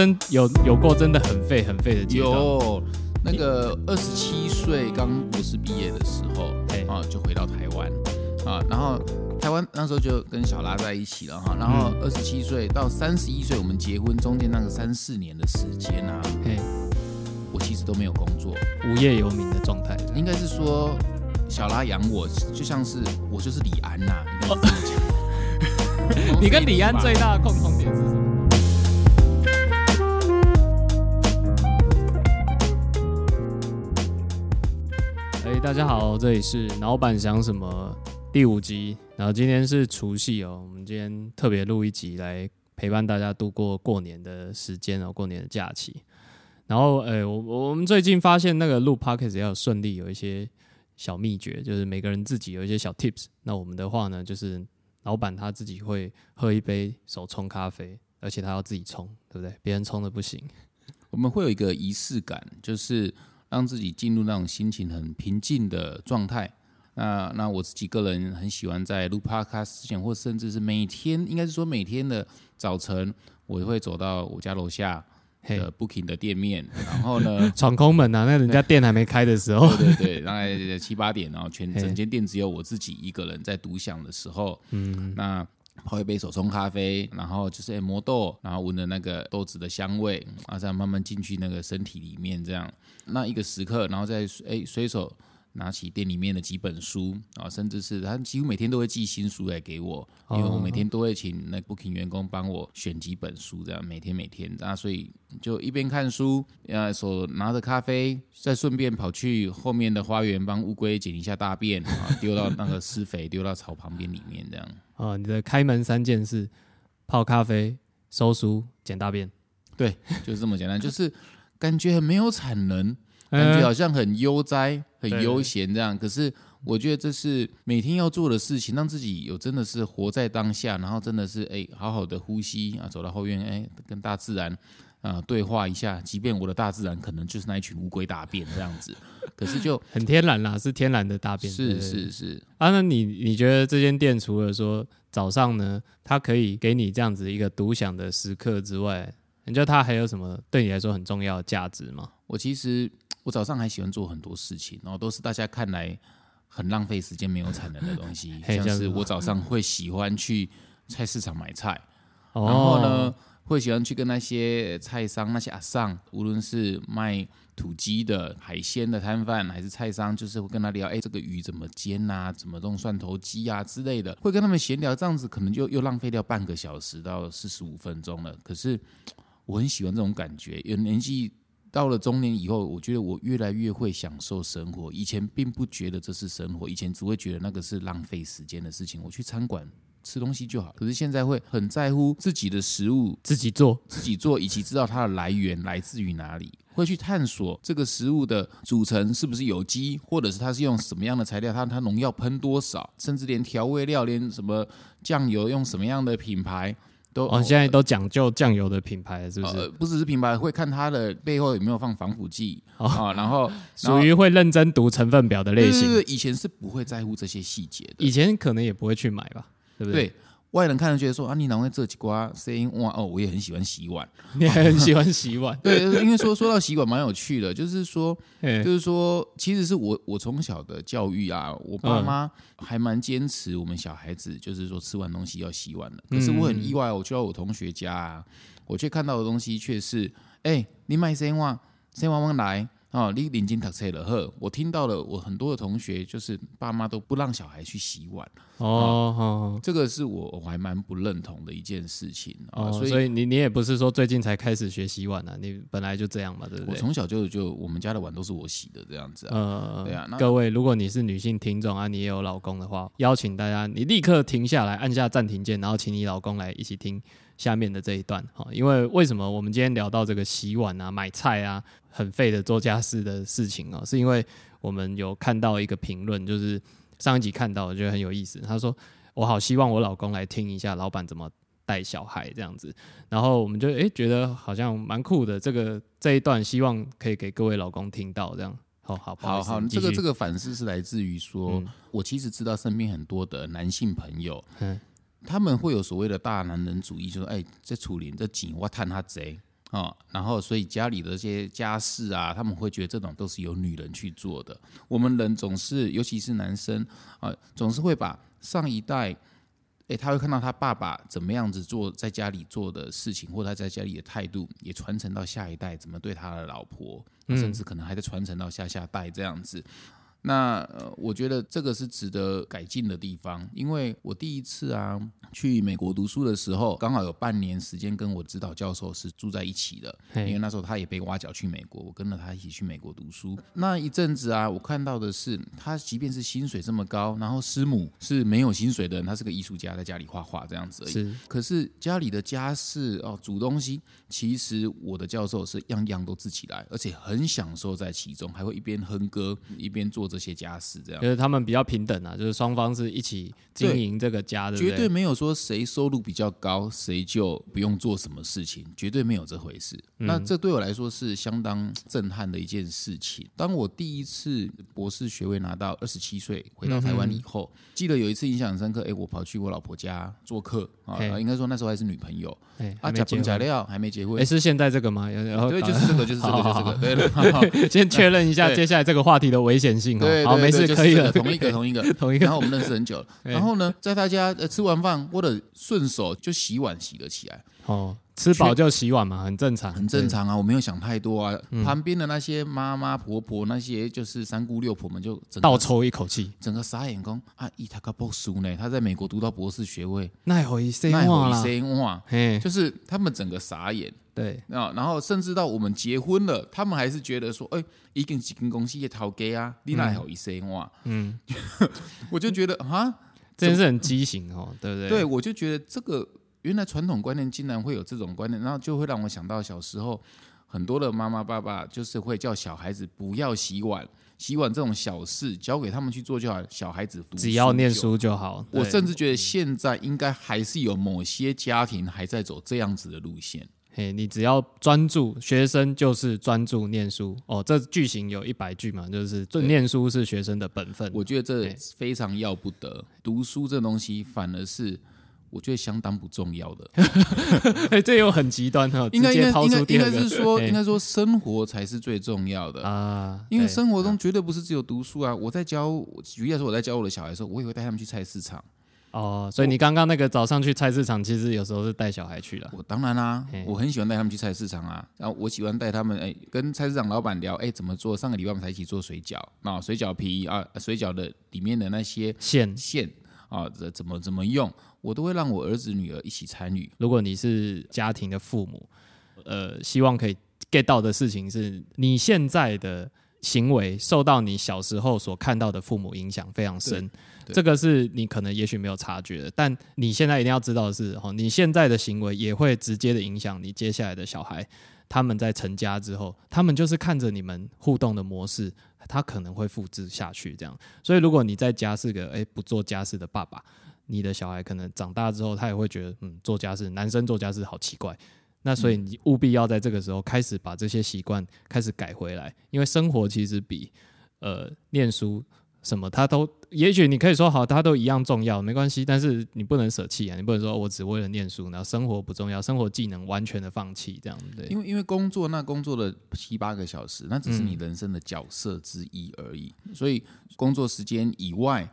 生有有过真的很废很废的阶段？有那个二十七岁刚博士毕业的时候嘿，啊，就回到台湾啊，然后台湾那时候就跟小拉在一起了哈，然后二十七岁到三十一岁我们结婚，中间那个三四年的时间啊，嘿，我其实都没有工作，无业游民的状态。应该是说小拉养我，就像是我就是李安呐、应该是这么讲。你跟李安最大的共同点是什么？大家好，这里是老板想什么第五集，然后今天是除夕哦，我们今天特别录一集来陪伴大家度过过年的时间哦，过年的假期。然后，哎、我我们最近发现那个录 podcast 要顺利，有一些小秘诀，就是每个人自己有一些小 tips。那我们的话呢，就是老板他自己会喝一杯手冲咖啡，而且他要自己冲，对不对？别人冲的不行。我们会有一个仪式感，就是让自己进入那种心情很平静的状态。那那我自己个人很喜欢在录 podcast 之前，或甚至是每天，应该是说每天的早晨，我会走到我家楼下嘿，的 Booking 的店面，然后呢，闯空门啊！那人家店还没开的时候，对对对，大概七八点，然后全整间店只有我自己一个人在独享的时候，嗯，那泡一杯手冲咖啡，然后就是哎磨豆，然后闻着那个豆子的香味，然后再慢慢进去那个身体里面，这样那一个时刻，然后再哎随手。拿起店里面的几本书啊，甚至是他几乎每天都会寄新书来给我，因为我每天都会请那 Booking 员工帮我选几本书，这样每天每天，啊所以就一边看书，呃，手拿着咖啡，再顺便跑去后面的花园帮乌龟捡一下大便啊，丢到那个施肥，丢到草旁边里面这样。啊，你的开门三件事：泡咖啡、收书、捡大便。对，就是这么简单，就是感觉很没有产能，感觉好像很悠哉、很悠闲这样。可是我觉得这是每天要做的事情，让自己有真的是活在当下，然后真的是哎好好的呼吸啊，走到后院哎跟大自然啊对话一下，即便我的大自然可能就是那一群乌龟大便这样子，可是就很天然啦，是天然的大便。对是是是，啊，那你你觉得这间店除了说早上呢，它可以给你这样子一个独享的时刻之外，你觉得它还有什么对你来说很重要的价值吗？我其实我早上还喜欢做很多事情，然后都是大家看来很浪费时间、没有产能的东西，像是我早上会喜欢去菜市场买菜，哦然后呢，会喜欢去跟那些菜商、那些阿桑，无论是卖土鸡的、海鲜的摊贩，还是菜商，就是会跟他聊，哎，这个鱼怎么煎啊，怎么弄蒜头鸡啊之类的，会跟他们闲聊，这样子可能就又浪费掉半个小时到四十五分钟了。可是我很喜欢这种感觉，有年纪。到了中年以后，我觉得我越来越会享受生活。以前并不觉得这是生活，以前只会觉得那个是浪费时间的事情。我去餐馆吃东西就好，可是现在会很在乎自己的食物自己做，自己做，以及知道它的来源来自于哪里，会去探索这个食物的组成是不是有机，或者是它是用什么样的材料，它它农药喷多少，甚至连调味料，连什么酱油用什么样的品牌都。哦，现在都讲究酱油的品牌，是不是？呃，不只是品牌，会看它的背后有没有放防腐剂、哦啊，然后属于会认真读成分表的类型。对对对，以前是不会在乎这些细节的，以前可能也不会去买吧，对不对？对外人看了觉得说啊，你哪会这几瓜声音哇哦，我也很喜欢洗碗，你还很喜欢洗碗，对，因为说说到洗碗蛮有趣的，就是说就是说，其实是我我从小的教育啊，我爸嗯。妈还蛮坚持我们小孩子就是说吃完东西要洗碗的。可是我很意外，我去到我同学家啊，我却看到的东西却是，哎、你买生碗，生碗碗来。哦，你领巾读册了呵，我听到了，我很多的同学就是爸妈都不让小孩去洗碗，哦哦这个是我我还蛮不认同的一件事情啊、哦，所以你你也不是说最近才开始学洗碗啊，你本来就这样嘛，对不对？我从小就就我们家的碗都是我洗的这样子啊，呃，对啊那各位，如果你是女性听众啊，你也有老公的话，邀请大家你立刻停下来，按下暂停键，然后请你老公来一起听下面的这一段哈。因为为什么我们今天聊到这个洗碗啊、买菜啊、很废的做家事的事情啊，是因为我们有看到一个评论，就是上一集看到，我觉得很有意思。他说：“我好希望我老公来听一下老板怎么带小孩这样子。”然后我们就诶觉得好像蛮酷的，这个这一段希望可以给各位老公听到这样。好好不好好，这个这个个反思是来自于说，嗯我其实知道身边很多的男性朋友，嗯他们会有所谓的大男人主义，就是哎，这处理这钱我探他贼啊，然后所以家里的这些家事啊，他们会觉得这种都是由女人去做的。我们人总是，尤其是男生啊，总是会把上一代，诶，他会看到他爸爸怎么样子做在家里做的事情，或他在家里的态度，也传承到下一代，怎么对他的老婆，甚至可能还在传承到下下代这样子。那呃，我觉得这个是值得改进的地方，因为我第一次啊去美国读书的时候，刚好有半年时间跟我指导教授是住在一起的，因为那时候他也被挖角去美国，我跟着他一起去美国读书。那一阵子啊，我看到的是他即便是薪水这么高，然后师母是没有薪水的人，他是个艺术家，在家里画画这样子而已。是，可是家里的家事哦，煮东西，其实我的教授是样样都自己来，而且很享受在其中，还会一边哼歌一边做。这些家事这样，就是他们比较平等啊，就是双方是一起经营这个家的，绝对没有说谁收入比较高，谁就不用做什么事情，绝对没有这回事。那这对我来说是相当震撼的一件事情。当我第一次博士学位拿到二十七岁回到台湾以后，记得有一次印象很深刻，哎，我跑去我老婆家做客啊，应该说那时候还是女朋友，啊，假婚假料还没结婚，哎，是现在这个吗？对，就是这个，就是这个，就是这个，先确认一下接下来这个话题的危险性。对，好，没事，可以了。同一个，同一个，同一个。然后我们认识很久，然后呢，在他家呃吃完饭，或者顺手就洗碗洗了。起来。哦，吃饱就洗碗嘛，很正常，很正常啊。我没有想太多啊。旁边的那些妈妈婆婆，那些就是三姑六婆们，就倒抽一口气，整个傻眼，讲啊，伊他个博士呢？他在美国读到博士学位，那回事，那回事哇！就是他们整个傻眼。对啊，然后甚至到我们结婚了，他们还是觉得说，哎，一根几根公司也掏给啊，你那好一些哇，嗯，我就觉得啊，真是很畸形哦，对不对？对，我就觉得这个原来传统观念竟然会有这种观念，然后就会让我想到小时候很多的妈妈爸爸就是会叫小孩子不要洗碗，洗碗这种小事交给他们去做就好，小孩子只要念书就好。我甚至觉得现在应该还是有某些家庭还在走这样子的路线。嘿，你只要专注，学生就是专注念书哦。这句型有一百句嘛，就是这念书是学生的本分。我觉得这非常要不得，读书这东西反而是我觉得相当不重要的。哎，这又很极端哈，应该应该应该是说，应该说生活才是最重要的啊。因为生活中绝对不是只有读书啊。我在教，举例来说，我在教我的小孩的时候，我也会带他们去菜市场。哦，所以你刚刚那个早上去菜市场，其实有时候是带小孩去了。我当然啦，我很喜欢带他们去菜市场啊。然后我喜欢带他们，哎，跟菜市场老板聊，哎，怎么做？上个礼拜我们才一起做水饺，那，水饺皮啊，水饺的里面的那些馅馅啊，怎么怎么用，我都会让我儿子女儿一起参与。如果你是家庭的父母，呃，希望可以 get 到的事情是你现在的。行为受到你小时候所看到的父母影响非常深，这个是你可能也许没有察觉的，但你现在一定要知道的是，哦，你现在的行为也会直接的影响你接下来的小孩，他们在成家之后，他们就是看着你们互动的模式，他可能会复制下去，这样。所以如果你在家是个诶不做家事的爸爸，你的小孩可能长大之后，他也会觉得，嗯，做家事，男生做家事好奇怪。那所以你务必要在这个时候开始把这些习惯开始改回来，因为生活其实比呃念书什么，它都也许你可以说好，它都一样重要，没关系。但是你不能舍弃啊，你不能说我只为了念书，然后生活不重要，生活技能完全的放弃这样对。因为因为工作那工作了七八个小时，那只是你人生的角色之一而已。所以工作时间以外，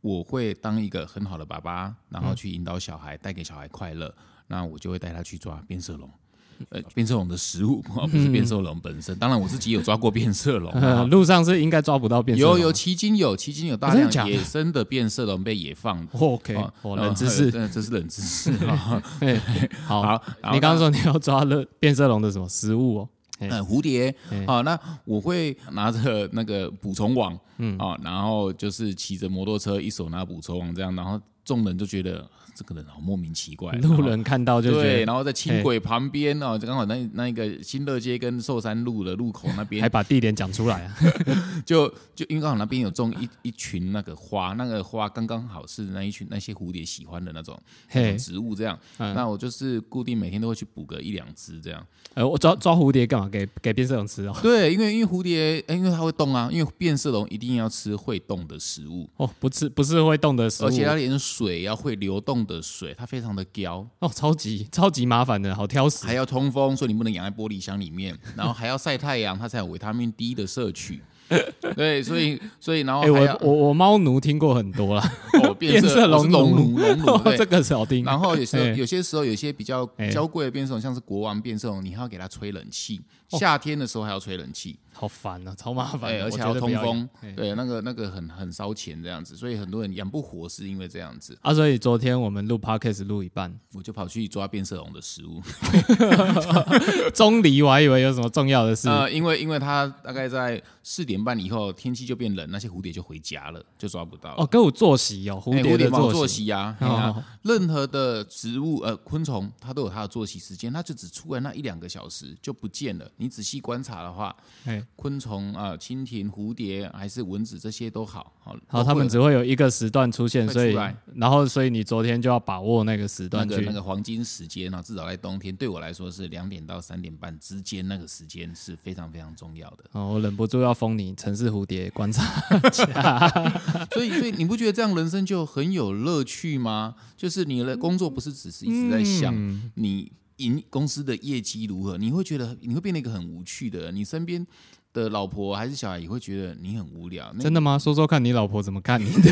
我会当一个很好的爸爸，然后去引导小孩，带给小孩快乐。那我就会带他去抓变色龙，呃，变色龙的食物 不是变色龙本身。当然我自己有抓过变色龙，路上是应该抓不到变色龙。有有，迄今有，迄今有大量野生的变色龙被野放。OK，冷知识，这是冷知识。好，你刚刚说你要抓了变色龙的什么食物哦？嗯，蝴蝶。好，那我会拿着那个捕虫网，嗯啊，然后就是骑着摩托车，一手拿捕虫网这样，然后众人就觉得。这个人好莫名奇怪，路人看到就对，然后在轻轨旁边哦，刚好那那一个新乐街跟寿山路的路口那边，还把地点讲出来啊，就就因为刚好那边有种一一群那个花，那个花刚刚好是那一群那些蝴蝶喜欢的那种植物，这样，那我就是固定每天都会去捕个一两只这样。呃，我抓抓蝴蝶干嘛？给给变色龙吃哦。对，因为因为蝴蝶，因为它会动啊，因为变色龙一定要吃会动的食物哦，不吃不是会动的食物，而且它连水要会流动的水，它非常的娇，哦，超级超级麻烦的，好挑食。还。要通风，所以你不能养在玻璃箱里面，然后还要晒太阳，它才有维他命 D 的摄取。对，所以所以然后我我我猫奴听过很多啦，哦变 变色龙龙奴龙奴，对。这个是好听。然后有时候哎。有些时候有些比较哎。娇贵的变色龙，像是国王变色龙，你还要给它吹冷气，夏天的时候还要吹冷气，好烦啊，超麻烦而且要通风对，那个那个很很烧钱这样子，所以很多人养不活是因为这样子。啊，所以昨天我们录 podcast 录一半，我就跑去抓变色龙的食物，中离我还以为有什么重要的事。呃，因为因为它大概在四点半以后天气就变冷，那些蝴蝶就回家了，就抓不到了。哦，跟我作息哦，蝴哎蝶的作作息啊任何的植物呃昆虫，它都有它的作息时间，它就只出来那一两个小时就不见了。你仔细观察的话，哎，昆虫啊、蜻蜓、蝴蝶还是蚊子这些都好，好，好，他们只会有一个时段出现，所以然后所以你昨天就要把握那个时段去。个那个黄金时间啊，至少在冬天，对我来说是两点到三点半之间，那个时间是非常非常重要的。哦，我忍不住要封你城市蝴蝶观察。所以，所以你不觉得这样人生就很有乐趣吗？就是你的工作不是只是一直在想嗯你营公司的业绩如何，你会觉得你会变得一个很无趣的人，你身边的老婆还是小孩也会觉得你很无聊。真的吗？说说看你老婆怎么看你的？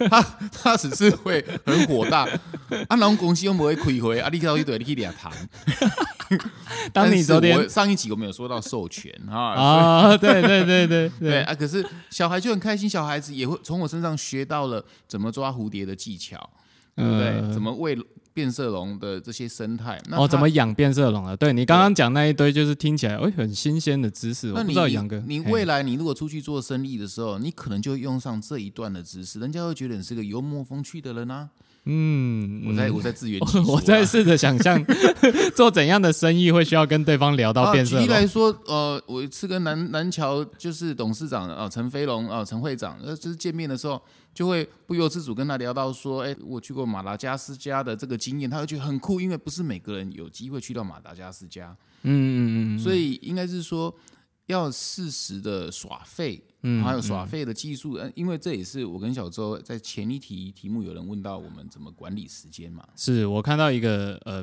他只是会很火大，啊，然后公司又不会亏回，啊，你到一堆你去俩谈。当你昨天上一集我们有说到授权啊，啊，对对对对对啊，可是小孩就很开心，小孩子也会从我身上学到了怎么抓蝴蝶的技巧，对不对？呃怎么喂变色龙的这些生态？那哦，怎么养变色龙啊？对你刚刚讲那一堆，就是听起来哎很新鲜的知识，我不那你你知道杨哥你未来你如果出去做生意的时候，你可能就用上这一段的知识，人家会觉得你是个幽默风趣的人啊。嗯，我在嗯。我在自圆其说啊。我 在试着想象 做怎样的生意会需要跟对方聊到啊，变色龙。举例来。说，呃，我有一次跟南南桥就是董事长啊陈飞龙啊陈会长，呃，就是见面的时候，就会不由自主跟他聊到说，哎，我去过马达加斯加的这个经验，他会觉得很酷，因为不是每个人有机会去到马达加斯加，嗯嗯嗯，所以应该是说要适时的耍废。嗯还有耍废的技术，嗯，因为这也是我跟小周在前一题题目有人问到我们怎么管理时间嘛，是我看到一个呃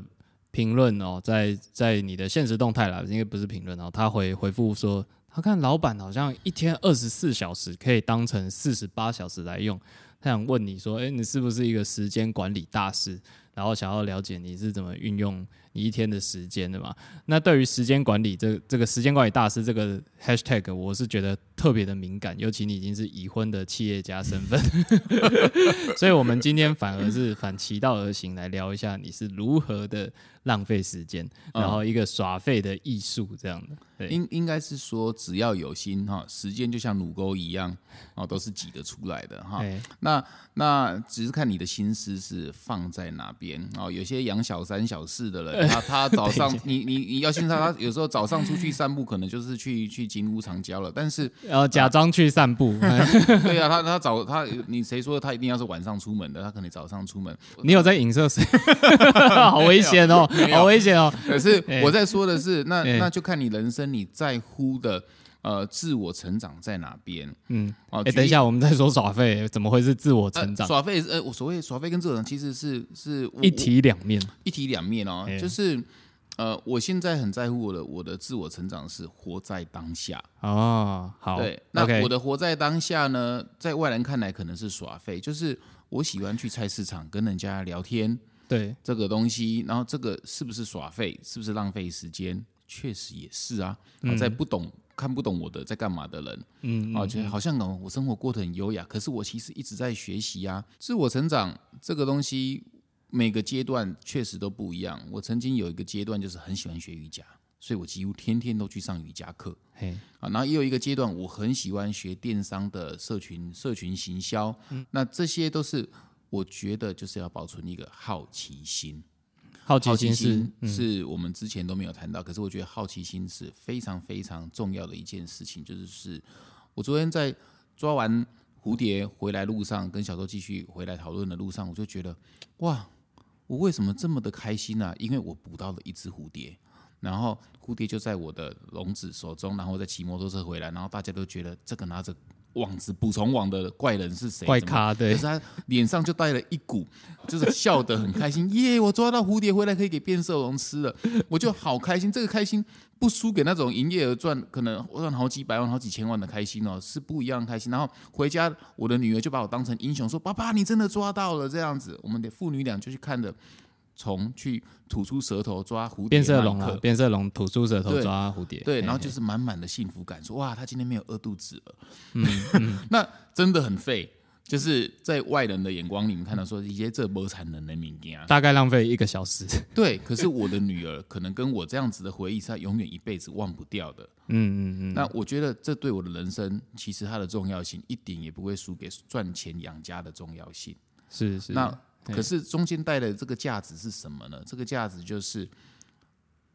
评论哦，在在你的现实动态啦，应该不是评论哦，他回回复说，他看老板好像一天二十四小时可以当成四十八小时来用，他想问你说，哎、你是不是一个时间管理大师？然后想要了解你是怎么运用你一天的时间的嘛？那对于时间管理这这个时间管理大师这个 hashtag，我是觉得特别的敏感，尤其你已经是已婚的企业家身份，所以我们今天反而是反其道而行来聊一下你是如何的浪费时间，嗯然后一个耍废的艺术这样的。对，应应该是说，只要有心哈，时间就像乳沟一样，哦，都是挤得出来的哈。哎，那那只是看你的心思是放在哪边哦。有些养小三小四的人，他他早上你你你要信他他，有时候早上出去散步，可能就是去去金屋藏娇了。但是然后假装去散步，对啊，他他早他你谁说他一定要是晚上出门的？他可能早上出门。你有在影射谁？好危险哦，好危险哦。可是哎我在说的是，那哎那就看你人生你在乎的呃自我成长在哪边嗯，哦。等一下，我们在说耍废，怎么会是自我成长？呃、耍废，呃，我所谓耍废跟自我成长其实是是一体两面。一体两面哦，哎就是呃，我现在很在乎我的我的自我成长是活在当下。哦，好，对，那我的活在当下呢，在外人看来可能是耍废，就是我喜欢去菜市场跟人家聊天对，这个东西，然后这个是不是耍废，是不是浪费时间？确实也是啊，啊在不懂。看不懂我的在干嘛的人，嗯，啊，觉得好像哦，我生活过得很优雅，可是我其实一直在学习啊。自我成长这个东西，每个阶段确实都不一样。我曾经有一个阶段就是很喜欢学瑜伽，所以我几乎天天都去上瑜伽课嘿，啊。然后也有一个阶段，我很喜欢学电商的社群社群行销，那这些都是我觉得就是要保存一个好奇心。好奇心是心嗯是我们之前都没有谈到，可是我觉得好奇心是非常非常重要的一件事情。就是是我昨天在抓完蝴蝶回来路上，跟小周继续回来讨论的路上，我就觉得哇，我为什么这么的开心呢、因为我捕到了一只蝴蝶，然后蝴蝶就在我的笼子手中，然后再骑摩托车回来，然后大家都觉得这个拿着网子捕虫网的怪人是谁？怪咖对可是，他脸上就带了一股，就是笑得很开心，耶！我抓到蝴蝶回来可以给变色龙吃了，我就好开心。这个开心不输给那种营业额赚可能赚好几百万、好几千万的开心哦，是不一样的开心。然后回家，我的女儿就把我当成英雄，说：“爸爸，你真的抓到了！”这样子，我们的父女俩就去看着虫去吐出舌头抓蝴蝶变色龙啊变色龙吐出舌头抓蝴蝶，对，嘿然后就是满满的幸福感，说哇，他今天没有饿肚子了。嗯 那真的很废，就是在外人的眼光里面看到说一些这波产能的物件啊。大概浪费一个小时。对，可是我的女儿可能跟我这样子的回忆，是她永远一辈子忘不掉的。嗯嗯嗯，那我觉得这对我的人生，其实它的重要性一点也不会输给赚钱养家的重要性。是是。那对可是中间带的这个价值是什么呢？这个价值就是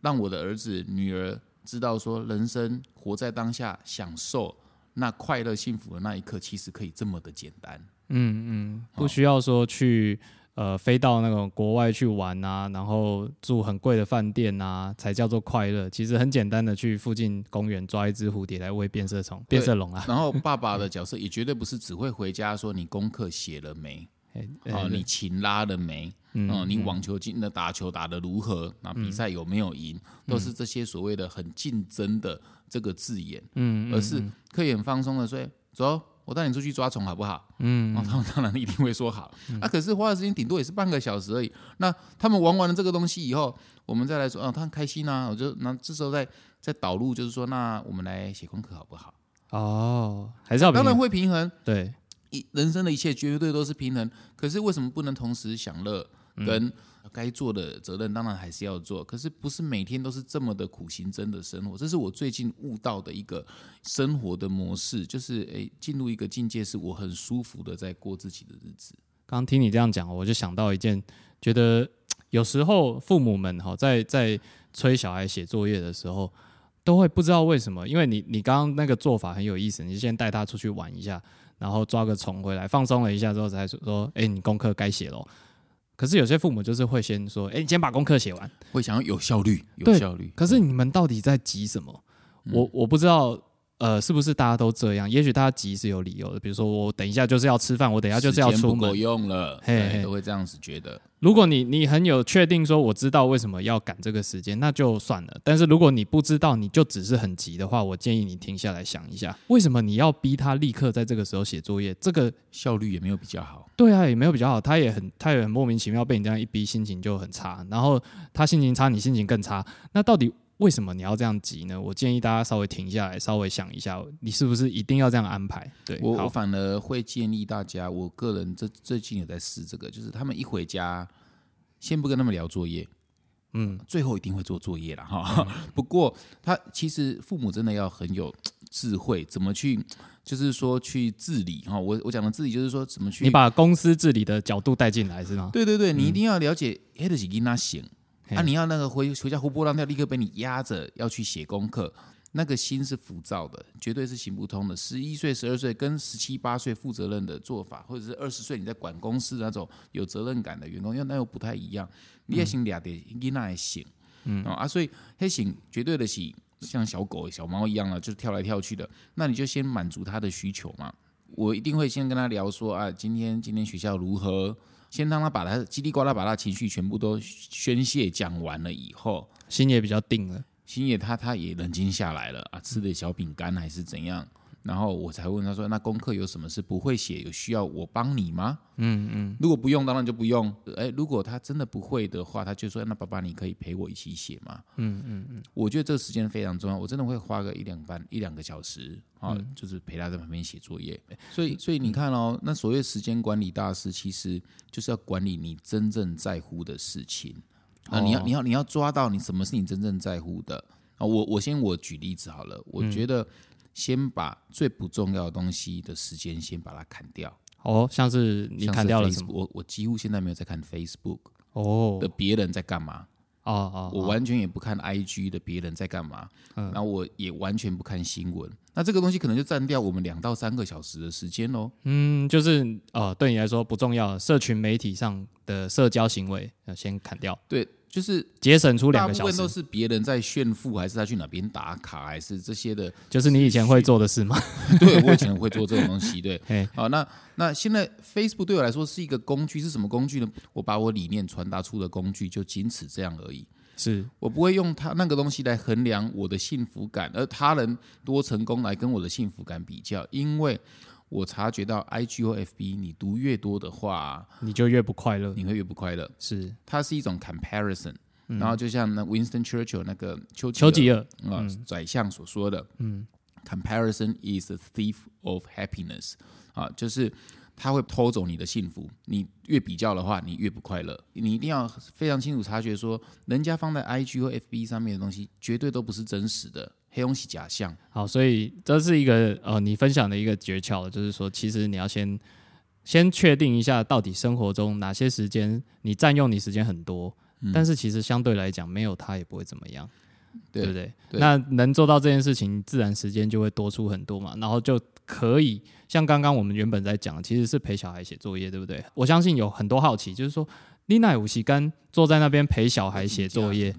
让我的儿子、女儿知道说，人生活在当下，享受那快乐、幸福的那一刻，其实可以这么的简单。嗯嗯，不需要说去呃飞到那种国外去玩啊，然后住很贵的饭店啊，才叫做快乐。其实很简单的，去附近公园抓一只蝴蝶来喂变色虫、变色龙啊。然后爸爸的角色也绝对不是只会回家说你功课写了没，哎啊，哎你琴拉了没？嗯嗯，你网球进的打球打得如何？那比赛有没有赢？都是这些所谓的很竞争的这个字眼，嗯，而是可以很放松的说，哎走，我带你出去抓虫好不好？嗯，哦，他们当然一定会说好。那，可是花的时间顶多也是半个小时而已。那他们玩完了这个东西以后，我们再来说，哦，他很开心啊，我就那这时候再再导入，就是说，那我们来写功课好不好？哦，还是要当然会平衡，对，一人生的一切绝对都是平衡。可是为什么不能同时享乐跟该做的责任？当然还是要做，可是不是每天都是这么的苦行僧的生活。这是我最近悟到的一个生活的模式，就是诶，进入一个境界，是我很舒服的在过自己的日子。刚听你这样讲，我就想到一件，觉得有时候父母们哈在在催小孩写作业的时候，都会不知道为什么，因为你你刚刚那个做法很有意思，你先带他出去玩一下，然后抓个虫回来，放松了一下之后才说说，哎、你功课该写喽。可是有些父母就是会先说，哎、你先把功课写完。会想要有效率，有效率。可是你们到底在急什么？我我不知道，呃，是不是大家都这样？也许大家急是有理由的，比如说我等一下就是要吃饭，我等一下就是要出门不够。用了，对，嘿嘿都会这样子觉得。如果你你很有确定说我知道为什么要赶这个时间，那就算了。但是如果你不知道，你就只是很急的话，我建议你停下来想一下，为什么你要逼他立刻在这个时候写作业？这个效率也没有比较好。对啊，也没有比较好，他也很他也很莫名其妙被你这样一逼，心情就很差。然后他心情差，你心情更差。那到底为什么你要这样急呢？我建议大家稍微停下来，稍微想一下，你是不是一定要这样安排？对，我我，反而会建议大家，我个人这最近有在试这个，就是他们一回家，先不跟他们聊作业，嗯，最后一定会做作业了哈。不过他其实父母真的要很有 智慧，怎么去，就是说去治理哈。我我讲的治理就是说怎么去，你把公司治理的角度带进来是吗？对对对，你一定要了解，啊，你要那个回回家胡波浪跳，立刻被你压着要去写功课。那个心是浮躁的，绝对是行不通的。十一岁、十二岁跟十七八岁负责任的做法，或者是二十岁你在管公司那种有责任感的员工，因为那又不太一样。你也行俩的，你那也行，嗯啊，所以黑醒绝对的醒像小狗、小猫一样啊，就是跳来跳去的。那你就先满足他的需求嘛。我一定会先跟他聊说啊，今天今天学校如何，先让他把他叽里呱啦把他情绪全部都宣泄讲完了以后，心也比较定了。星野他他也冷静下来了啊，吃的小饼干还是怎样，然后我才问他说，那功课有什么是不会写，有需要我帮你吗？嗯嗯，如果不用，当然就不用。哎，如果他真的不会的话，他就说，那爸爸你可以陪我一起写吗？嗯嗯嗯，我觉得这个时间非常重要，我真的会花个一两半一两个小时啊，就是陪他在旁边写作业。所以，所以你看哦，那所谓时间管理大师，其实就是要管理你真正在乎的事情啊，你要哦你要你要抓到你什么是你真正在乎的啊。我我先我举例子好了，我觉得先把最不重要的东西的时间先把它砍掉。哦，像是你砍掉了什么？我我几乎现在没有在看 Facebook 哦的别人在干嘛。哦哦，我完全也不看 IG 的别人在干嘛，然后我也完全不看新闻。那这个东西可能就占掉我们两到三个小时的时间喽。嗯，就是呃，对你来说不重要社群媒体上的社交行为，要，先砍掉。对，就是节省出两个小时部分都，是别人在炫富，还是他去哪边打卡，还是这些的。就是你以前会做的事吗？对我以前会做这种东西，对。好，那那现在 Facebook 对我来说是一个工具，是什么工具呢？我把我理念传达出的工具就仅此这样而已。是我不会用它那个东西来衡量我的幸福感，而他人多成功来跟我的幸福感比较，因为我察觉到 I G O F B，你读越多的话，你就越不快乐。你会越不快乐。是它是一种 comparison，、然后就像那 Winston Churchill 那个丘丘吉尔，啊、宰相所说的，嗯，comparison is a thief of happiness，啊，就是他会偷走你的幸福。你越比较的话，你越不快乐。你一定要非常清楚察觉说，人家放在 IG 或 FB 上面的东西，绝对都不是真实的，黑东西假象。好，所以这是一个呃，你分享的一个诀窍，就是说，其实你要先先确定一下，到底生活中哪些时间你占用你时间很多，但是其实相对来讲，没有它也不会怎么样，对对不对？对那能做到这件事情，自然时间就会多出很多嘛，然后就可以像刚刚我们原本在讲，其实是陪小孩写作业，对不对？我相信有很多好奇，就是说，丽娜有时间坐在那边陪小孩写作业。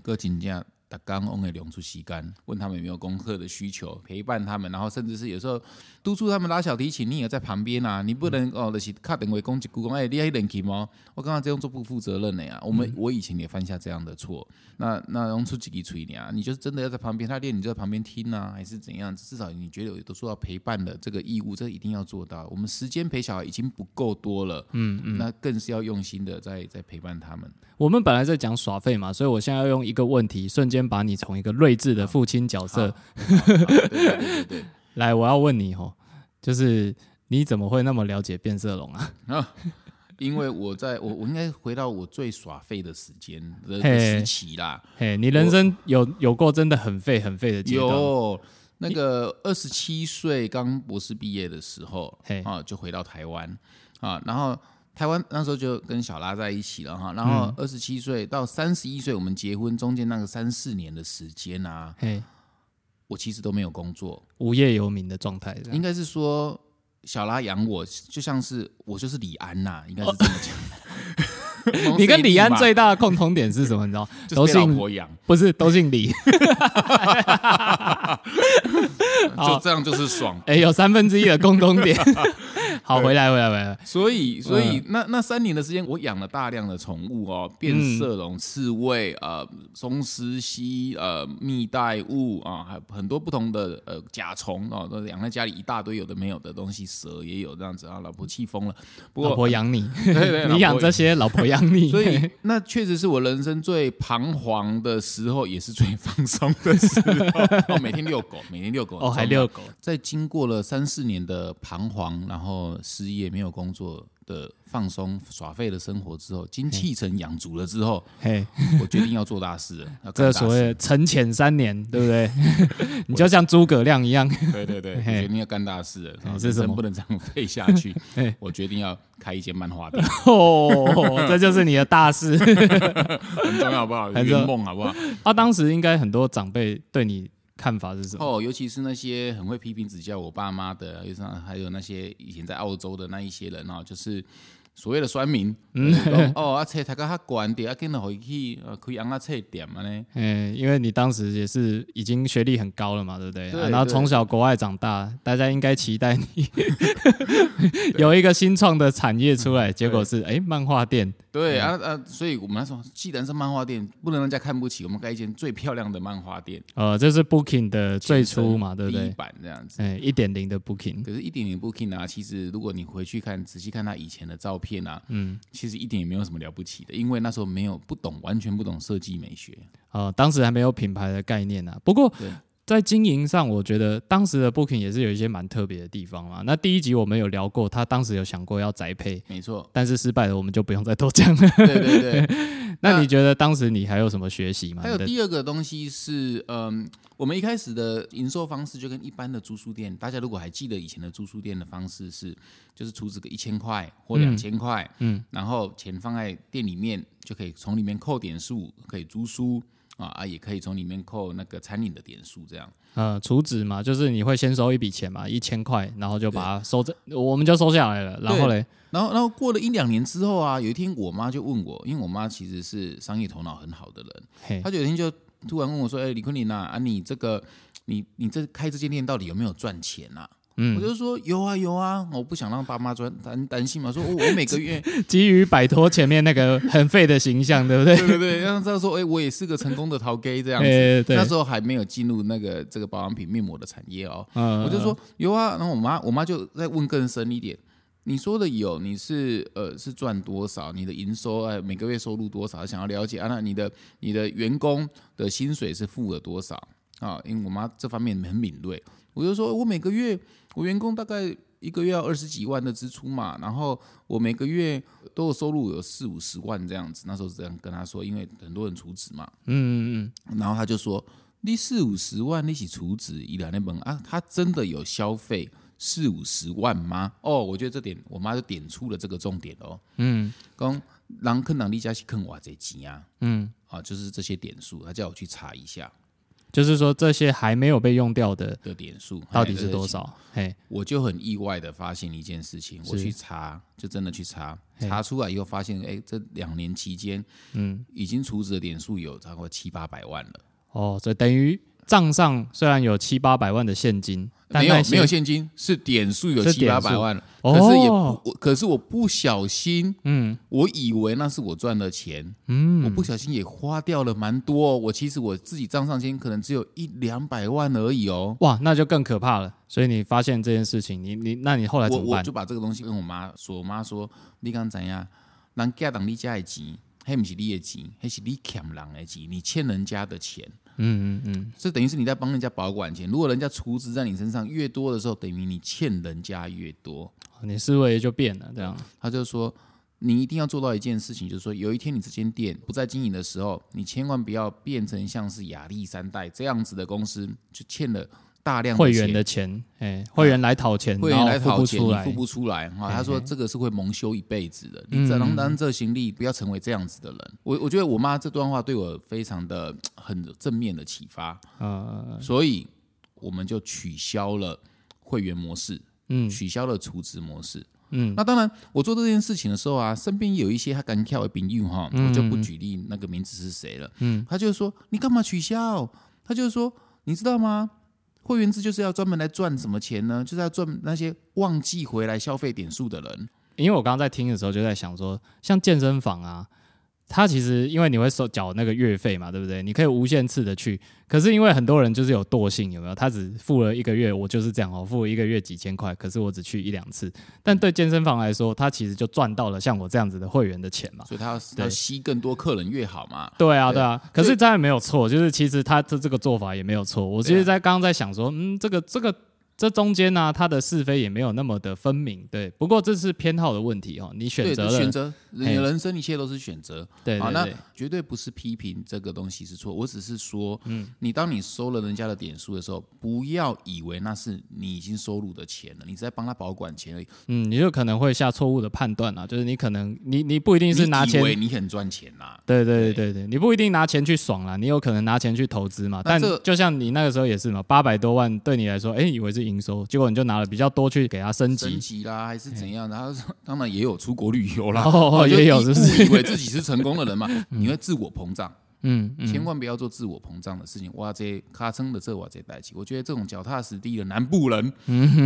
打刚翁给留出时间，问他们有没有功课的需求，陪伴他们，然后甚至是有时候督促他们拉小提琴，你也在旁边啊，你不能、哦，就是卡等为攻击故宫，哎，你还练琴吗？我刚刚这样做不负责任的呀。我们、我以前也犯下这样的错，那那用出几个锤你啊，你就是真的要在旁边，他练你就在旁边听啊，还是怎样？至少你觉得有都做到陪伴的这个义务，这一定要做到。我们时间陪小孩已经不够多了，嗯嗯，那更是要用心的在在陪伴他们。我们本来在讲耍废嘛，所以我现在要用一个问题，瞬间把你从一个睿智的父亲角色。来，我要问你哦，就是你怎么会那么了解变色龙啊？啊，因为我在我我应该回到我最耍废的时间的时期啦，嘿，你人生有有过真的很废很废的阶段？有那个二十七岁刚博士毕业的时候嘿，啊，就回到台湾啊，然后台湾那时候就跟小拉在一起了哈，然后二十七岁到三十一岁我们结婚，中间那个三四年的时间啊，嘿，我其实都没有工作，无业游民的状态应该是说。小拉养我，就像是我就是李安呐、应该是这么讲。你跟李安最大的共同点是什么？你知道？都 就是被老姓婆养，不是都姓李？就这样就是爽。哎，有三分之一的共同点。好，回来回来回来。所以，所嗯以那那三年的时间，我养了大量的宠物哦，变色龙、刺猬、呃松狮蜥、呃蜜袋鼯啊，还有很多不同的呃甲虫哦，都养在家里一大堆有的没有的东西，蛇也有这样子啊。老婆气疯了，不过老过婆养你，对 对，你养这些，老婆养你。所以那确实是我人生最彷徨的时候，也是最放松的时候。哦，每天遛狗，每天遛狗，哦，还遛狗，在经过了三四年的彷徨，然后失业没有工作的放松耍废的生活之后，精气神养足了之后，嘿，我决定要做大事了。这所谓沉潜三年，对不对？你就像诸葛亮一样，对对对，我决定要干大事了。然后是什么人生不能这样废下去，我决定要开一间漫画店，哦，这就是你的大事。很重要，好不好？圆梦，好不好？啊，当时应该很多长辈对你看法是什么？哦，尤其是那些很会批评指教我爸妈的，有像还有那些以前在澳洲的那一些人哦，就是所谓的酸民，嗯，哦，啊，册读到较悬的，啊，跟着回去呃开红啊册店嘛呢，嗯，因为你当时也是已经学历很高了嘛，对不对？对啊然后对从小国外长大，大家应该期待你 有一个新创的产业出来，结果是哎，漫画店。对啊啊，所以我们那时候既然是漫画店，不能让人家看不起，我们盖一间最漂亮的漫画店，呃，这是 Booking 的最初嘛，对不对？版这样子。哎，一点零的 Booking，可是，一点零 Booking 啊，其实如果你回去看，仔细看他以前的照片啊，嗯，其实一点也没有什么了不起的，因为那时候没有不懂，完全不懂设计美学。呃，当时还没有品牌的概念啊。不过对在经营上，我觉得当时的 Booking 也是有一些蛮特别的地方嘛。那第一集我们有聊过，他当时有想过要宅配，没错，但是失败了，我们就不用再多讲了。对对对。那你觉得当时你还有什么学习吗？还有第二个东西是，嗯，我们一开始的营售方式就跟一般的租书店，大家如果还记得以前的租书店的方式是，就是出资个一千块或两千块，嗯，然后钱放在店里面，就可以从里面扣点数，可以租书。啊啊，也可以从里面扣那个餐饮的点数，这样。呃，储值嘛，就是你会先收一笔钱嘛，一千块，然后就把它收着，我们就收下来了。然后嘞，然后然后过了一两年之后啊，有一天我妈就问我，因为我妈其实是商业头脑很好的人，嘿，她有一天就突然问我说：“哎，李坤林呐，啊，你这个你你这开这间店到底有没有赚钱呐？”嗯我就说有啊有啊，我不想让爸妈担担担心嘛，说我我每个月急 于摆脱前面那个很废的形象，对不对？对对对，让他说哎，我也是个成功的淘 gay 这样子。那时候还没有进入那个这个保养品面膜的产业哦，嗯我就说有啊，然后我妈我妈就在问更深一点。你说的有，你是呃是赚多少？你的营收呃每个月收入多少？想要了解啊？那你的你的员工的薪水是付了多少啊？因为我妈这方面很敏锐，我就说我每个月我员工大概一个月要二十几万的支出嘛，然后我每个月都有收入有四五十万这样子。那时候是这样跟他说，因为很多人储值嘛，嗯嗯嗯然后他就说：“你四五十万，一起储值一两那本啊，他真的有消费四五十万吗？”哦，我觉得这点我妈就点出了这个重点哦。嗯讲人坑狼利家是坑我这钱啊嗯，啊，就是这些点数，他叫我去查一下就是说这些还没有被用掉的的点数到底是哎多？少？嘿，我就很意外的发现一件事情，我去查，就真的去查，查出来以后发现，哎，这两年期间嗯，已经储值的点数有超过七八百万了。哦，所以等于账上虽然有七八百万的现金，但没有没有现金，是点数有七八百万，哦可是也不，我可是我不小心，嗯我以为那是我赚的钱，嗯，我不小心也花掉了蛮多、哦。我其实我自己账上先可能只有一两百万而已哦。哇，那就更可怕了。所以你发现这件事情，你你那你后来怎么办我我就？把这个东西跟我妈说，我妈说你刚怎样，人家当你家的钱，还不是你的钱，还是你欠人的钱，你欠人家的钱。嗯嗯嗯，这等于是你在帮人家保管钱。如果人家出资在你身上越多的时候，等于你欠人家越多。你思维就变了，这样。他就说，你一定要做到一件事情，就是说，有一天你这间店不再经营的时候，你千万不要变成像是亚历山大这样子的公司，就欠了大量会员的钱，哎，会员来讨钱，会员来讨钱，不出来你付，不出来哈。他说嘿这个是会蒙羞一辈子的，嗯你只能当这行李，不要成为这样子的人。我我觉得我妈这段话对我非常的很正面的启发，啊，所以我们就取消了会员模式，嗯取消了储值模式。嗯那当然，我做这件事情的时候啊，身边有一些他敢跳的朋友哈，嗯我就不举例那个名字是谁了。嗯，他就说你干嘛取消？他就说你知道吗？会员制就是要专门来赚什么钱呢？就是要赚那些忘记回来消费点数的人。因为我刚刚在听的时候就在想说，像健身房啊，它其实因为你会收缴那个月费嘛，对不对？你可以无限次的去，可是因为很多人就是有惰性，有没有？他只付了一个月，我就是这样哦，付了一个月几千块，可是我只去一两次。但对健身房来说，他其实就赚到了像我这样子的会员的钱嘛。所以他要要吸更多客人越好嘛。对啊，对对啊，可是这样也没有错，就是其实他这这个做法也没有错。我其实，在刚刚在想说，嗯，这个这个这中间呢、他的是非也没有那么的分明。对，不过这是偏好的问题哦，你选，择了，选择你的人生一切都是选择。好，那对对对，绝对不是批评这个东西是错，我只是说，嗯，你当你收了人家的点数的时候，不要以为那是你已经收入的钱了，你是在帮他保管钱而已。嗯，你就可能会下错误的判断啊，就是你可能你你不一定是拿钱以，为你很赚钱啦，对对对对对，你不一定拿钱去爽啦，你有可能拿钱去投资嘛。但就像你那个时候也是嘛，八百多万对你来说，哎，以为是营收，结果你就拿了比较多去给他升级升级。啦还是怎样？然后当然也有出国旅游啦，也有一是不是以为自己是成功的人嘛？你会自我膨胀，嗯嗯，千万不要做自我膨胀的事情。哇，这咔称的这哇这代起，我觉得这种脚踏实地的南部人，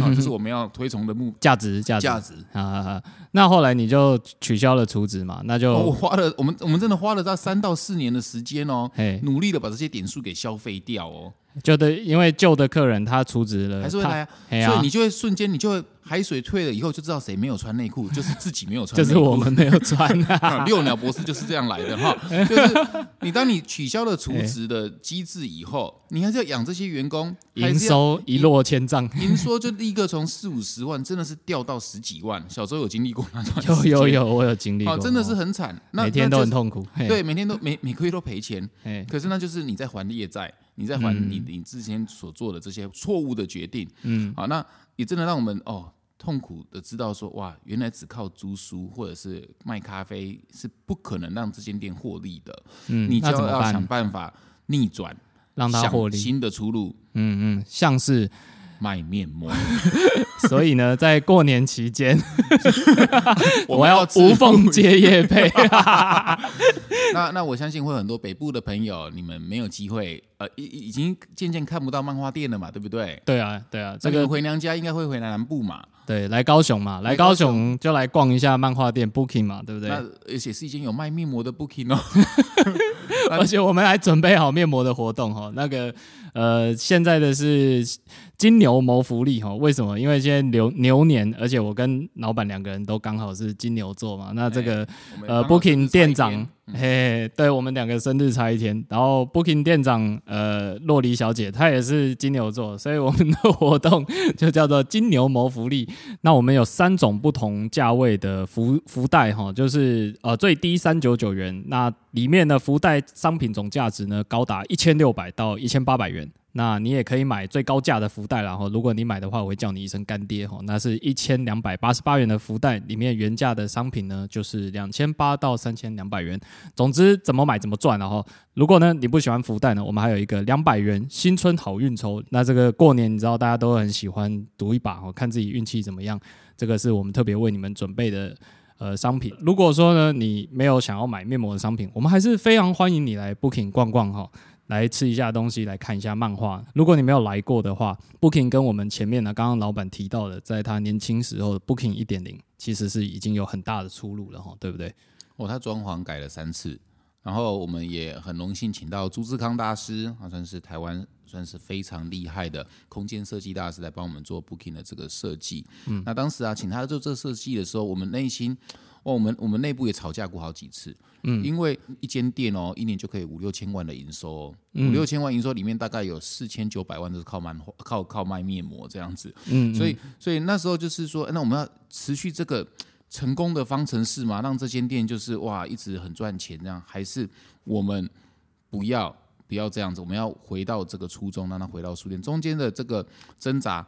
啊，这是我们要推崇的目价值价值价值。啊啊啊！那后来你就取消了除值嘛？那就、哦，我花了，我们我们真的花了到三到四年的时间哦，努力的把这些点数给消费掉哦，就的，因为旧的客人他除值了，还是会来啊，啊所以你，就会瞬间，你就会海水退了以后就知道谁没有穿内裤，就是自己没有穿。就是我们没有穿 六鸟博士就是这样来的哈，就是你当你取消了储值的机制以后，你还是要养这些员工，还营收一落千丈，营收就立刻从四五十万，真的是掉到十几万。小时候有经历过那段有有，有，我有经历过，真的是很惨。那每天都很。痛苦。对，每天都每每个月都赔钱，嘿，可是那就是你在还业债，你在还你你之前所做的这些错误的决定。嗯，好，那也真的让我们哦痛苦的知道说，哇，原来只靠租书或者是卖咖啡是不可能让这间店获利的。嗯，你就要想办？法逆转，想让它获利。新的出路，嗯嗯，像是，卖面膜。所以呢，在过年期间，我 我要无缝接业配。那那我相信会很多北部的朋友，你们没有机会，呃，已已已经渐渐看不到漫画店了嘛，对不对？对啊，对啊，这这个个回娘家应该会回南部嘛，对，来高雄嘛，来来高高雄就来逛一下漫画店 Booking 嘛，对不对？那而且是已经有卖面膜的 Booking 哦。而且我们还准备好面膜的活动哈，那个呃，现在的是金牛谋福利哈，为什么？因为现在牛牛年，而且我跟老板两个人都刚好是金牛座嘛，那这个呃，Booking 店长嘿嘿，对我们两个生日差一天，然后 Booking 店长呃，洛黎小姐她也是金牛座，所以我们的活动 就叫做金牛谋福利。那我们有三种不同价位的福福袋哈，就是呃最低三九九元，那里面的福袋商品总价值呢高达一千六百到一千八百元。那你也可以买最高价的福袋，然后如果你买的话，我会叫你一声干爹哈。那是一千两百八十八元的福袋，里面原价的商品呢就是两千八到三千两百元。总之怎么买怎么赚，然后如果呢你不喜欢福袋呢，我们还有一个两百元新春好运抽。那这个过年你知道大家都很喜欢赌一把哦，看自己运气怎么样。这个是我们特别为你们准备的呃商品。如果说呢你没有想要买面膜的商品，我们还是非常欢迎你来 Booking 逛逛哈。来吃一下东西，来看一下漫画。如果你没有来过的话，Booking 跟我们前面呢，刚刚老板提到的，在他年轻时候的 Booking 一点零，其实是已经有很大的出入了哈，对不对？哦，他装潢改了三次，然后我们也很荣幸请到朱志康大师，他算是台湾算是非常厉害的空间设计大师，来帮我们做 Booking 的这个设计。嗯，那当时啊，请他做这设计的时候，我们内心，哦，我们我们内部也吵架过好几次。嗯，因为一间店哦，一年就可以五六千万的营收、哦，五六千万营收里面大概有四千九百万都是靠漫画、靠靠卖面膜这样子。嗯，所以所以那时候就是说，那我们要持续这个成功的方程式嘛，让这间店就是哇一直很赚钱这样，还是我们不要不要这样子，我们要回到这个初衷，让它回到书店。中间的这个挣扎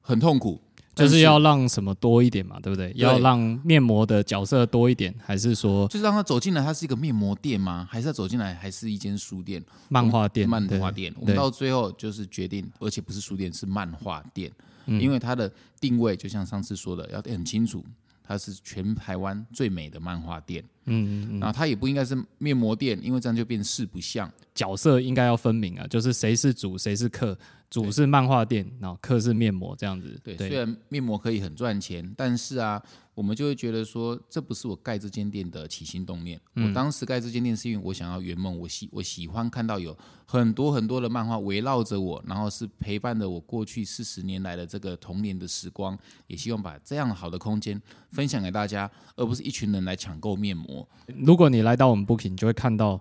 很痛苦，但就是要让什么多一点嘛，对不对？要让面膜的角色多一点，还是说就是让他走进来，它是一个面膜店吗？还是要走进来，还是一间书店？漫画店？漫对画店。我们到最后就是决定，而且不是书店，是漫画店，嗯因为它的定位就像上次说的，要很清楚，它是全台湾最美的漫画店。嗯嗯嗯，然后它也不应该是面膜店，因为这样就变四不像。角色应该要分明啊，就是谁是主，谁是客。主是漫画店，然后客是面膜这样子。对，虽然面膜可以很赚钱，但是啊，我们就会觉得说，这不是我盖这间店的起心动念。嗯我当时盖这间店是因为我想要圆梦，我喜我喜欢看到有很多很多的漫画围绕着我，然后是陪伴着我过去四十年来的这个童年的时光，也希望把这样好的空间分享给大家，而不是一群人来抢购面膜。如果你来到我们 Booking，你就会看到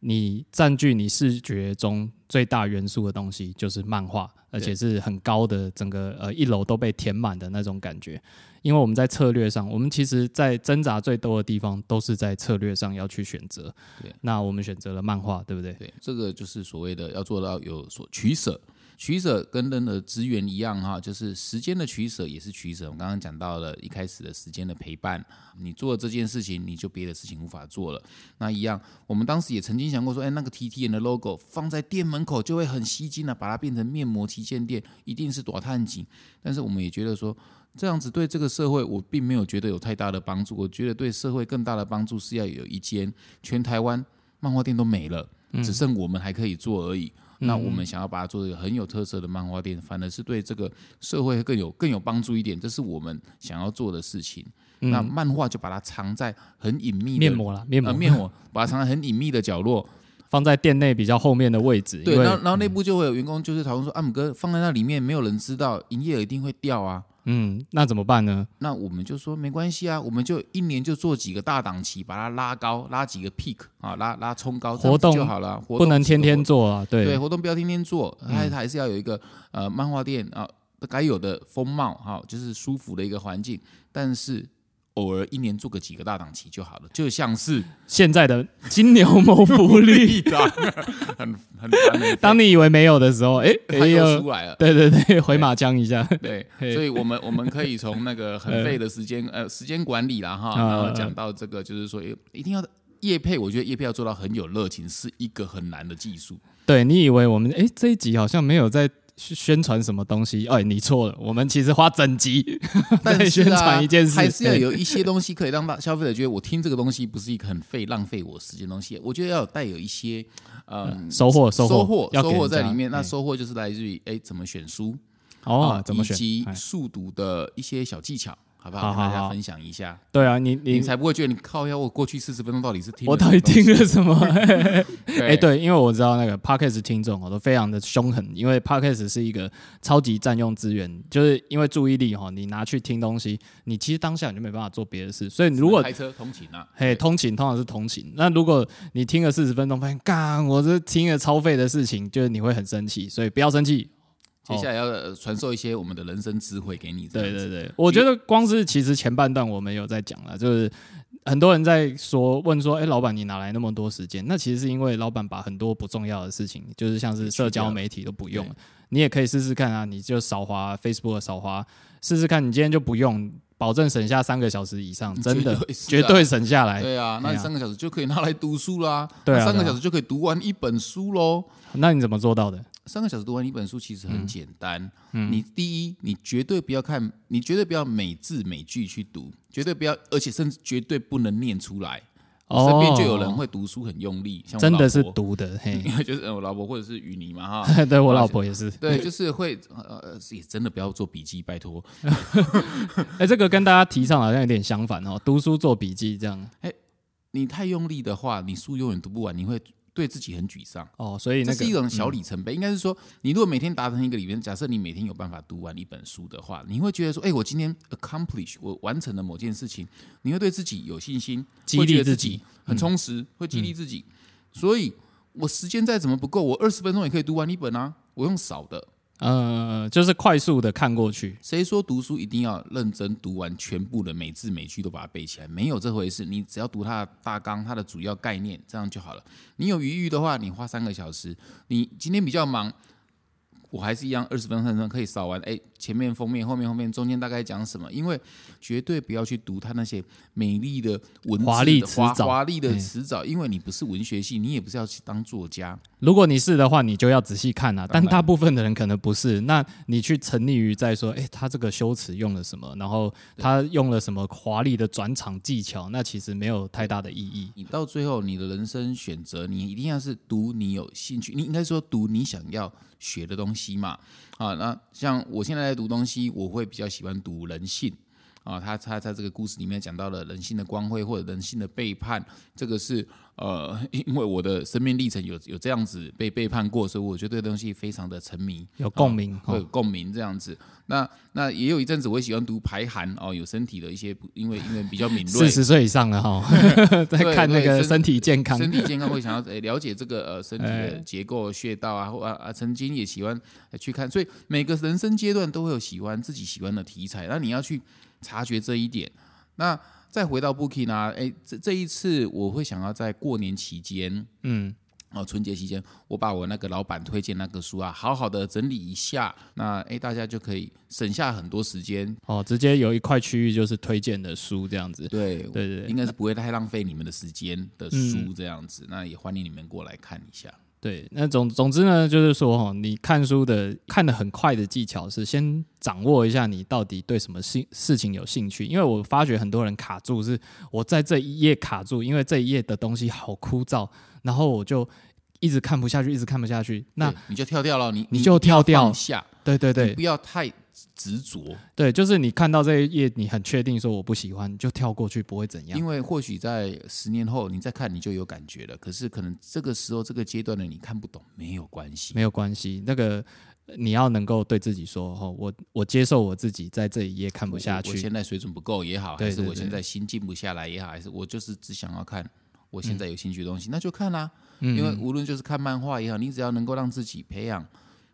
你占据你视觉中最大元素的东西就是漫画，而且是很高的，整个呃一楼都被填满的那种感觉。因为我们在策略上，我们其实在挣扎最多的地方都是在策略上要去选择。对，那我们选择了漫画，对不对？对，这个就是所谓的要做到有所取舍。取舍跟人的资源一样哈，就是时间的取舍也是取舍。我刚刚讲到了一开始的时间的陪伴，你做了这件事情，你就别的事情无法做了。那一样，我们当时也曾经想过说，哎，那个 T T N 的 logo 放在店门口就会很吸睛了、把它变成面膜旗舰店，一定是多探景。但是我们也觉得说，这样子对这个社会，我并没有觉得有太大的帮助。我觉得对社会更大的帮助是要有一间全台湾漫画店都没了，只剩我们还可以做而已。那我们想要把它做一个很有特色的漫画店，反而是对这个社会更有更有帮助一点，这是我们想要做的事情。那漫画就把它藏在很隐秘的面膜了，面膜、呃面膜，把它藏在很隐秘的角落。放在店内比较后面的位置。对，然后然后内部就会有员工就是讨论说，阿，姆哥放在那里面，没有人知道，营业额一定会掉啊。嗯，那怎么办呢？那我们就说没关系啊，我们就一年就做几个大档期，把它拉高，拉几个 peak 啊，拉拉冲高，活动就好了。活不能天天做啊，对对，活动不要天天做，还还是要有一个呃漫画店啊该有的风貌哈、就是舒服的一个环境，但是偶尔一年做个几个大档期就好了，就像是现在的金牛谋福利，的，很很烦当你以为没有的时候，哎、它哎呦又出来了。对对对，回马枪一下。对，嘿所以我们我们可以从那个很费的时间 呃时间管理啦哈，啊然后讲到这个就是说一定要叶配，我觉得叶配要做到很有热情，是一个很难的技术。对你以为我们哎这一集好像没有在宣传什么东西？哎，你错了，我们其实花整集 在宣传一件事，还是要有一些东西可以让大消费者觉得我听这个东西不是一个很费浪费我时间的东西。我觉得要有带有一些嗯 收获收获收获在里面。那收获就是来自于哎怎么选书哦，怎么选，以及速读的一些小技巧。好不好？跟大家分享一下。对啊，你你才不会觉得你靠腰。我过去四十分钟到底是听我到底听了什么？哎，对，因为我知道那个 podcast 听众哦都非常的凶狠，因为 podcast 是一个超级占用资源，就是因为注意力哈，你拿去听东西，你其实当下你就没办法做别的事。所以如果开车通勤啊，嘿，通勤通常是通勤。那如果你听了四十分钟，发现干，我这听了超费的事情，就是你会很生气。所以不要生气。接下来要传授一些我们的人生智慧给你。对对对，我觉得光是其实前半段我们有在讲了，就是很多人在说问说，哎，老板你哪来那么多时间？那其实是因为老板把很多不重要的事情，就是像是社交媒体都不用了。你也可以试试看啊，你就少花 Facebook，少花，试试看，你今天就不用，保证省下三个小时以上，真的绝对省下来。对啊，那你三个小时就可以拿来读书啦。对啊，三个小时就可以读完一本书喽。那你怎么做到的？三个小时读完一本书其实很简单。你第一，你绝对不要看，你绝对不要每字每句去读，绝对不要，而且甚至绝对不能念出来。身边就有人会读书很用力，像真的是读的，嘿，就是我老婆或者是雨妮嘛哈。对我老婆也是，对，就是会呃，也真的不要做笔记，拜托。哎，这个跟大家提倡好像有点相反哦，读书做笔记这样。哎，你太用力的话，你书永远读不完，你会。对自己很沮丧哦，所以那是一种小里程碑。应该是说，你如果每天达成一个里面，假设你每天有办法读完一本书的话，你会觉得说，哎，我今天 accomplish，我完成了某件事情，你会对自己有信心，激励自己很充实，会激励自己。所以，我时间再怎么不够，我二十分钟也可以读完一本啊，我用少的。呃，就是快速的看过去。谁说读书一定要认真读完全部的每字每句都把它背起来？没有这回事。你只要读它的大纲、它的主要概念，这样就好了。你有余裕的话，你花三个小时。你今天比较忙。我还是一样，二十分钟可以扫完。哎，前面封面、后面后面、中间大概讲什么？因为绝对不要去读他那些美丽的文华丽词藻、华丽的词藻，因为你不是文学系，你也不是要去当作家。如果你是的话，你就要仔细看啊。但大部分的人可能不是，那你去沉溺于在说，哎，他这个修辞用了什么？然后他用了什么华丽的转场技巧？那其实没有太大的意义。你到最后，你的人生选择，你一定要是读你有兴趣，你应该说读你想要。学的东西嘛，啊，那像我现在在读东西，我会比较喜欢读人性，啊，他他在这个故事里面讲到了人性的光辉或者人性的背叛，这个是呃，因为我的生命历程有有这样子被背叛过，所以我觉得这个东西非常的沉迷，有共鸣，会有共鸣这样子。那那也有一阵子，我也喜欢读排寒哦，有身体的一些，因为因为比较敏锐，四十岁以上了哈，在看那个身体健康，身体健康会想要诶了解这个呃身体的结构、穴道啊，或啊啊，曾经也喜欢去看，所以每个人生阶段都会有喜欢自己喜欢的题材，那你要去察觉这一点。那再回到 Booking 呢？哎，这这一次我会想要在过年期间，嗯。哦，春节期间，我把我那个老板推荐那个书啊，好好的整理一下，那哎，大家就可以省下很多时间哦。直接有一块区域就是推荐的书这样子，对对对，应该是不会太浪费你们的时间的书这样子。那也欢迎你们过来看一下。对，那总总之呢，就是说哈，你看书的看的很快的技巧是先掌握一下你到底对什么兴事情有兴趣，因为我发觉很多人卡住是我在这一页卡住，因为这一页的东西好枯燥。然后我就一直看不下去，一直看不下去。那你就跳掉了，你你就跳掉下。对对对，不要太执着。对，就是你看到这一页，你很确定说我不喜欢，就跳过去，不会怎样。因为或许在十年后你再看，你就有感觉了。可是可能这个时候这个阶段的你看不懂，没有关系，没有关系。那个你要能够对自己说：“哦，我我接受我自己在这一页看不下去。我现在水准不够也好，还是我现在心静不下来也好，还是我就是只想要看。”我现在有兴趣的东西，那就看啦。因为无论就是看漫画也好，你只要能够让自己培养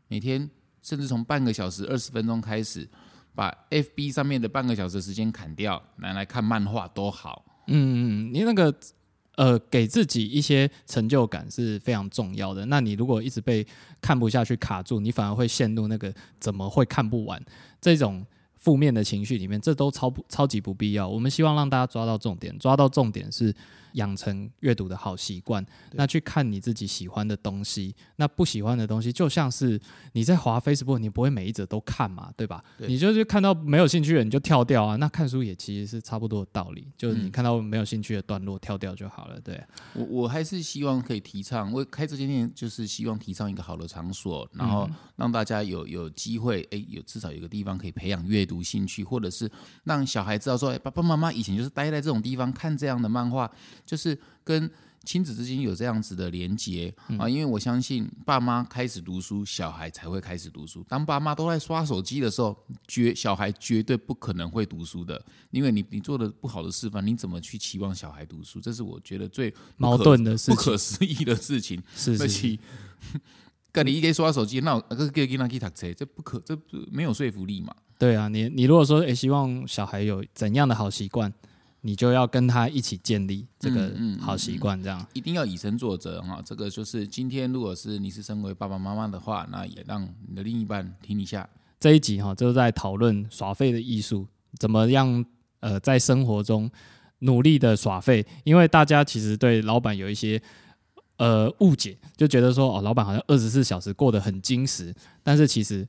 每天，甚至从半个小时、二十分钟开始，把 FB 上面的半个小时时间砍掉，拿来看漫画都好。嗯，你那个呃，给自己一些成就感是非常重要的。那你如果一直被看不下去卡住，你反而会陷入那个怎么会看不完这种负面的情绪里面，这都超不超级不必要。我们希望让大家抓到重点，抓到重点是。养成阅读的好习惯，那去看你自己喜欢的东西，那不喜欢的东西，就像是你在滑 Facebook，你不会每一则都看嘛，对吧？对你就是看到没有兴趣的你就跳掉啊。那看书也其实是差不多的道理，就是你嗯看到没有兴趣的段落跳掉就好了。对，我我还是希望可以提倡，我开这间店就是希望提倡一个好的场所，然后让大家有有机会，哎，有至少有个地方可以培养阅读兴趣，或者是让小孩知道说，哎，爸爸妈妈以前就是待在这种地方看这样的漫画，就是跟亲子之间有这样子的连结啊。因为我相信爸妈开始读书，小孩才会开始读书。当爸妈都在刷手机的时候，绝小孩绝对不可能会读书的，因为你你做的不好的示范，你怎么去期望小孩读书？这是我觉得最矛盾的事不可思议的事情。是是是，跟你一给刷手机，那个给给他去读册，这不可，这不没有说服力嘛？对啊，你你如果说诶希望小孩有怎样的好习惯，你就要跟他一起建立这个好习惯，这样。一定要以身作则哈。这个就是今天，如果是你是身为爸爸妈妈的话，那也让你的另一半听一下。这一集哈，就是在讨论耍废的艺术，怎么样呃，在生活中努力的耍废。因为大家其实对老板有一些呃误解，就觉得说哦，老板好像二十四小时过得很精实，但是其实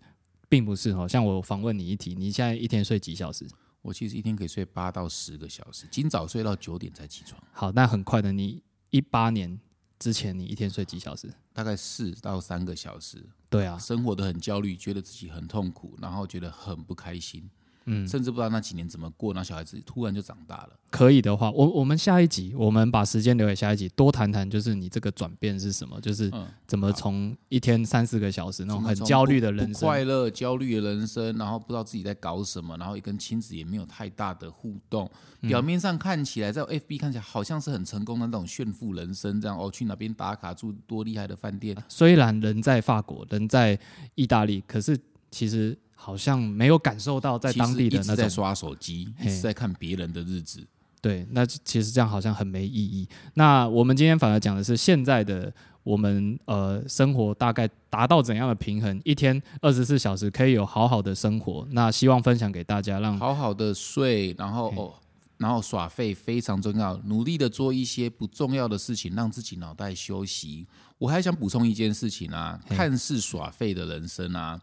并不是哦。像我访问你一题，你现在一天睡几小时？我其实一天可以睡八到十个小时，今早睡到九点才起床，好，那很快的，你一八年之前你一天睡几小时？大概四到三个小时。对啊，生活的很焦虑，觉得自己很痛苦，然后觉得很不开心，嗯，甚至不知道那几年怎么过，那小孩子突然就长大了。可以的话，我我们下一集，我们把时间留给下一集，多谈谈就是你这个转变是什么，就是嗯，怎么从一天三四个小时那种很焦虑的人生，快乐、焦虑的人生，然后不知道自己在搞什么，然后也跟亲子也没有太大的互动。嗯。表面上看起来，在 FB 看起来好像是很成功的那种炫富人生，这样哦，去哪边打卡住多厉害的饭店，虽然人在法国，人在意大利，可是其实好像没有感受到在当地的那种在刷手机，嘿一直在看别人的日子。对，那其实这样好像很没意义。那我们今天反而讲的是现在的我们呃生活大概达到怎样的平衡，一天二十四小时可以有好好的生活。那希望分享给大家，让好好的睡，然后哦，然后耍废非常重要，努力的做一些不重要的事情，让自己脑袋休息。我还想补充一件事情啊，看似耍废的人生啊，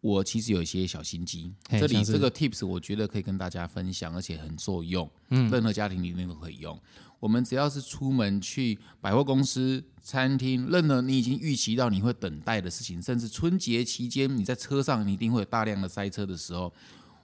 我其实有一些小心机，这里这个 tips 我觉得可以跟大家分享，而且很受用，嗯，任何家庭里面都可以用。我们只要是出门去百货公司、餐厅，任何你已经预期到你会等待的事情，甚至春节期间你在车上你一定会有大量的塞车的时候，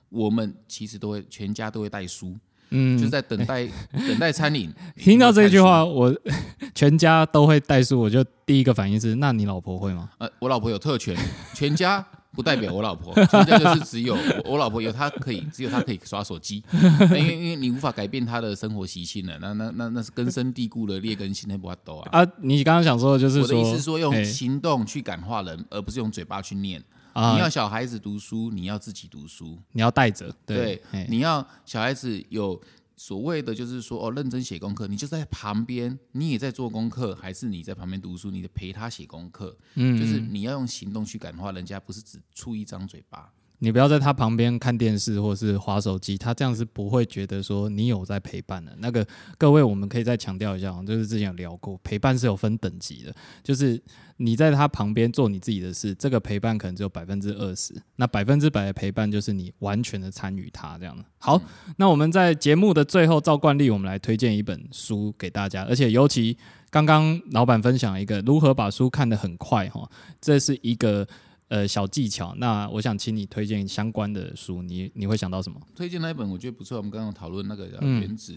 我们其实都会全家都会带书，嗯就在等待 等待餐饮。听到这句话，我 全家都会代数，我就第一个反应是：那你老婆会吗？呃，我老婆有特权，全家不代表我老婆，全家就是只有我我老婆有她可以，只有她可以刷手机，因为因为你无法改变她的生活习性了，那那那那是根深蒂固的劣根性，那不要抖啊。啊，你刚刚想说的就是我的，意思是说，用行动去感化人，而不是用嘴巴去念。啊你要小孩子读书，你要自己读书。你要带着，对对，你要小孩子有所谓的，就是说哦，认真写功课，你就在旁边，你也在做功课，还是你在旁边读书，你得陪他写功课，嗯，就是你要用行动去感化人家，不是只出一张嘴巴。你不要在他旁边看电视或是划手机，他这样是不会觉得说你有在陪伴的。那个各位，我们可以再强调一下，就是之前有聊过，陪伴是有分等级的，就是你在他旁边做你自己的事，这个陪伴可能只有百分之二十，那百分之百的陪伴就是你完全的参与他这样的。好，那我们在节目的最后，照惯例，我们来推荐一本书给大家，而且尤其刚刚老板分享一个如何把书看得很快哈，这是一个。呃，小技巧。那我想请你推荐相关的书，你你会想到什么？推荐那一本我觉得不错，我们刚刚讨论那个叫嗯原子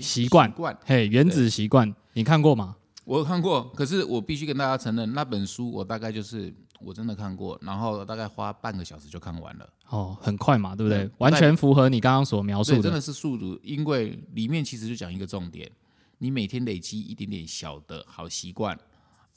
习惯嘿，原子习惯，你看过吗？我有看过，可是我必须跟大家承认，那本书我大概就是我真的看过，然后大概花半个小时就看完了。哦，很快嘛，对不对？对完全符合你刚刚所描述对，的。真的是速度，因为里面其实就讲一个重点，你每天累积一点点小的好习惯，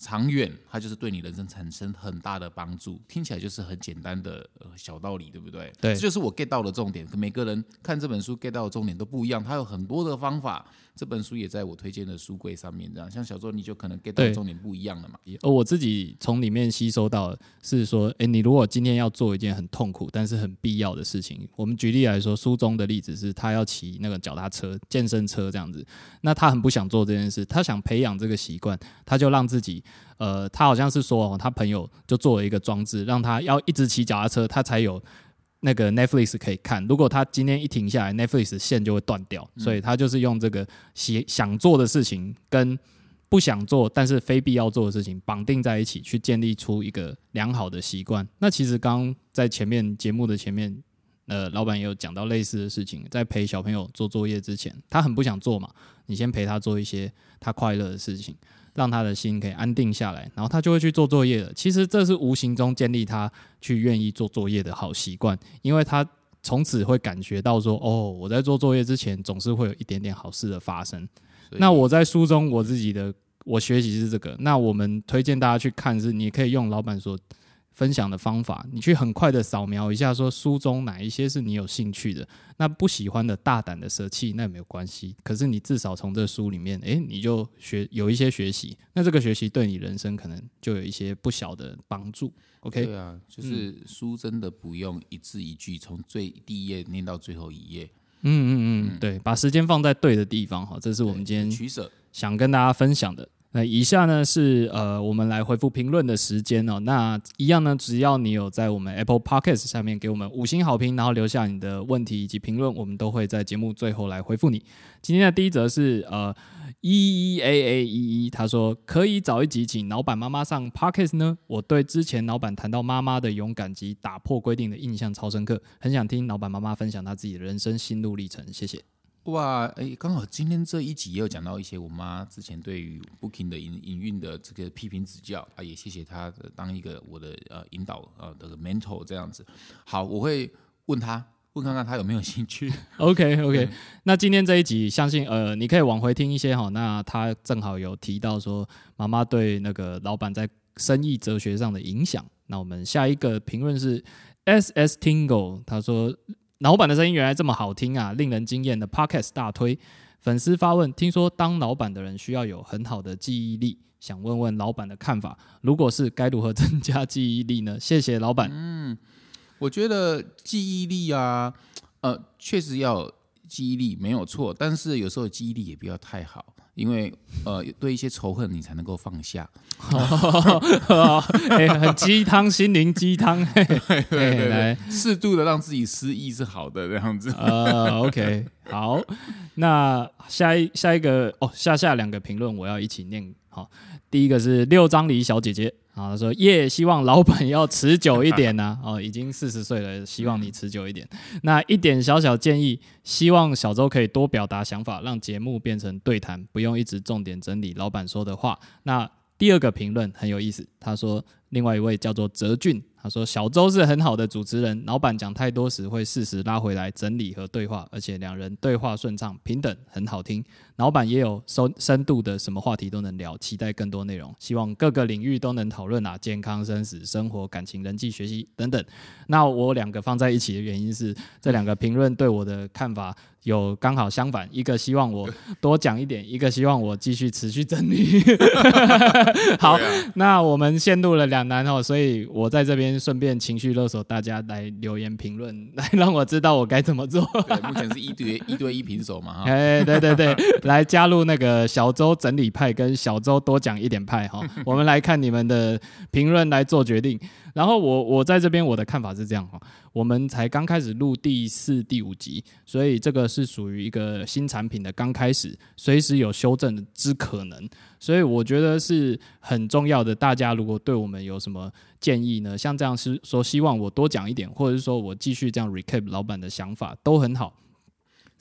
长远它就是对你人生产生很大的帮助。听起来就是很简单的呃小道理，对不对？对这就是我 get 到的重点。每个人看这本书 get 到的重点都不一样，它有很多的方法。这本书也在我推荐的书柜上面，这样像小周你就可能 get 到重点不一样了嘛。而我自己从里面吸收到的是说，诶，你如果今天要做一件很痛苦但是很必要的事情，我们举例来说，书中的例子是他要骑那个脚踏车、健身车这样子，那他很不想做这件事，他想培养这个习惯，他就让自己，呃，他好像是说哦，他朋友就做了一个装置，让他要一直骑脚踏车，他才有。那个 Netflix 可以看，如果他今天一停下来，Netflix 线就会断掉，所以他就是用这个想想做的事情跟不想做但是非必要做的事情绑定在一起，去建立出一个良好的习惯。那其实刚刚在前面节目的前面，呃，老板也有讲到类似的事情，在陪小朋友做作业之前，他很不想做嘛，你先陪他做一些他快乐的事情，让他的心可以安定下来，然后他就会去做作业了。其实这是无形中建立他去愿意做作业的好习惯，因为他从此会感觉到说，哦，我在做作业之前总是会有一点点好事的发生。那我在书中我自己的我学习是这个，那我们推荐大家去看是，你可以用老板所分享的方法，你去很快的扫描一下，说书中哪一些是你有兴趣的，那不喜欢的大胆的舍弃那也没有关系，可是你至少从这书里面，诶，你就学有一些学习，那这个学习对你人生可能就有一些不小的帮助。OK，对啊，就是书真的不用一字一句从最第一页念到最后一页，嗯嗯嗯，对，把时间放在对的地方哈，这是我们今天取舍。想跟大家分享的。那以下呢是呃我们来回复评论的时间哦。那一样呢，只要你有在我们 Apple Podcast 上面给我们五星好评，然后留下你的问题以及评论，我们都会在节目最后来回复你。今天的第一则是呃 E E A A 一一，他说可以找一集请老板妈妈上 Podcast 呢。我对之前老板谈到妈妈的勇敢及打破规定的印象超深刻，很想听老板妈妈分享她自己的人生心路历程。谢谢。哇，哎，刚好今天这一集也有讲到一些我妈之前对于 Booking 的营营运的这个批评指教啊，也谢谢她的当一个我的呃引导呃的 mentor 这样子。好，我会问她，问看看她有没有兴趣。OK OK，那今天这一集，相信呃，你可以往回听一些哈。那他正好有提到说，妈妈对那个老板在生意哲学上的影响。那我们下一个评论是 S S Tingle，他说老板的声音原来这么好听啊，令人惊艳的 Podcast 大推。粉丝发问：听说当老板的人需要有很好的记忆力，想问问老板的看法。如果是该如何增加记忆力呢？谢谢老板。嗯我觉得记忆力啊，呃，确实要记忆力没有错，但是有时候记忆力也不要太好，因为呃，对一些仇恨你才能够放下。哎、很鸡汤，心灵鸡汤。嘿 嘿嘿来，适度的让自己失忆是好的，这样子。呃，OK，好，那下一下一个哦，下下两个评论我要一起念。好，第一个是六张梨小姐姐啊，她说耶，希望老板要持久一点呐、哦，已经四十岁了，希望你持久一点。那一点小小建议，希望小周可以多表达想法，让节目变成对谈，不用一直重点整理老板说的话。那第二个评论很有意思，他说另外一位叫做泽俊，他说小周是很好的主持人，老板讲太多时会适时拉回来整理和对话，而且两人对话顺畅、平等，很好听。老板也有深深度的，什么话题都能聊，期待更多内容，希望各个领域都能讨论啊，健康、生死、生活、感情、人际、学习等等。那我两个放在一起的原因是，这两个评论对我的看法有刚好相反，一个希望我多讲一点，一个希望我继续持续整理。好，那我们陷入了两难哦，所以我在这边顺便情绪勒索大家来留言评论，来让我知道我该怎么做。对，目前是一对一对一平手嘛，哈。哎，对对对，来加入那个小周整理派跟小周多讲一点派哈，我们来看你们的评论来做决定。然后我我在这边我的看法是这样哈，我们才刚开始录第四、第五集，所以这个是属于一个新产品的刚开始，随时有修正之可能，所以我觉得是很重要的。大家如果对我们有什么建议呢？像这样是说希望我多讲一点，或者是说我继续这样 recap 老板的想法都很好。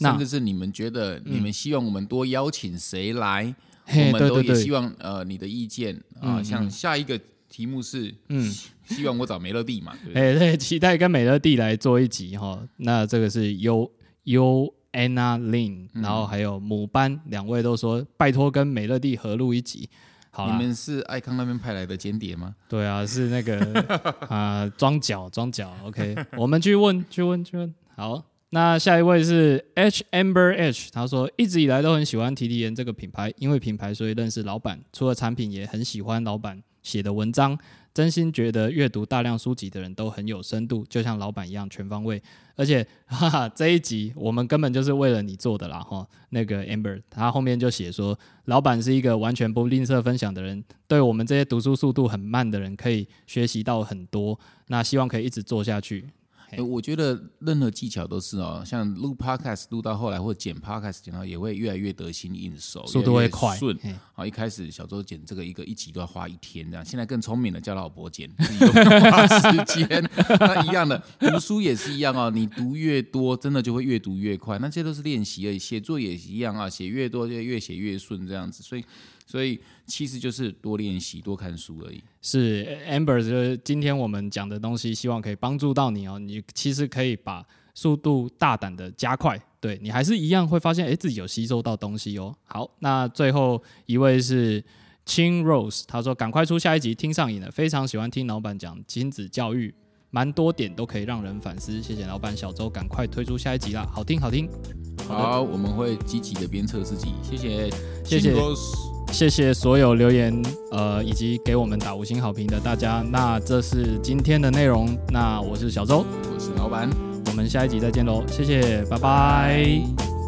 那甚至是你们觉得你们希望我们多邀请谁来，嘿我们都也希望呃你的意见啊。嗯像下一个题目是，嗯希望我找美乐蒂嘛，对不对？哎、对，期待跟美乐蒂来做一集哈。那这个是 U U Anna Lin，然后还有母班两位都说拜托跟美乐蒂合录一集。好，你们是爱康那边派来的间谍吗？对啊，是那个 啊装脚装脚，OK，我们去问去问去问。好，那下一位是 H Amber H，他说一直以来都很喜欢提提研这个品牌，因为品牌所以认识老板，除了产品也很喜欢老板写的文章。真心觉得阅读大量书籍的人都很有深度，就像老板一样全方位。而且，哈哈，这一集我们根本就是为了你做的啦，哈。那个 Amber 他后面就写说，老板是一个完全不吝啬分享的人，对我们这些读书速度很慢的人可以学习到很多。那希望可以一直做下去。哎，我觉得任何技巧都是哦，像录 podcast 录到后来，或剪 podcast 剪到，也会越来越得心应手，速度会快。顺，好，一开始小周剪这个一个一集都要花一天这样，现在更聪明了，叫老婆剪，自己都花时间。那一样的，读书也是一样哦，你读越多，真的就会越读越快。那这些都是练习而已，写作也是一样啊，写越多就越写越顺这样子，所以。所以其实就是多练习、多看书而已。是 Amber，就是今天我们讲的东西，希望可以帮助到你哦。你其实可以把速度大胆的加快，对你还是一样会发现，哎，自己有吸收到东西哦。好，那最后一位是 Chin Rose，他说赶快出下一集，听上瘾了，非常喜欢听老板讲亲子教育，蛮多点都可以让人反思。谢谢老板，小周赶快推出下一集啦，好听好听。好，我们会积极的鞭策自己。谢谢，谢谢。谢谢所有留言，呃，以及给我们打五星好评的大家。那这是今天的内容。那我是小周，我是老板，我们下一集再见喽。谢谢，拜拜。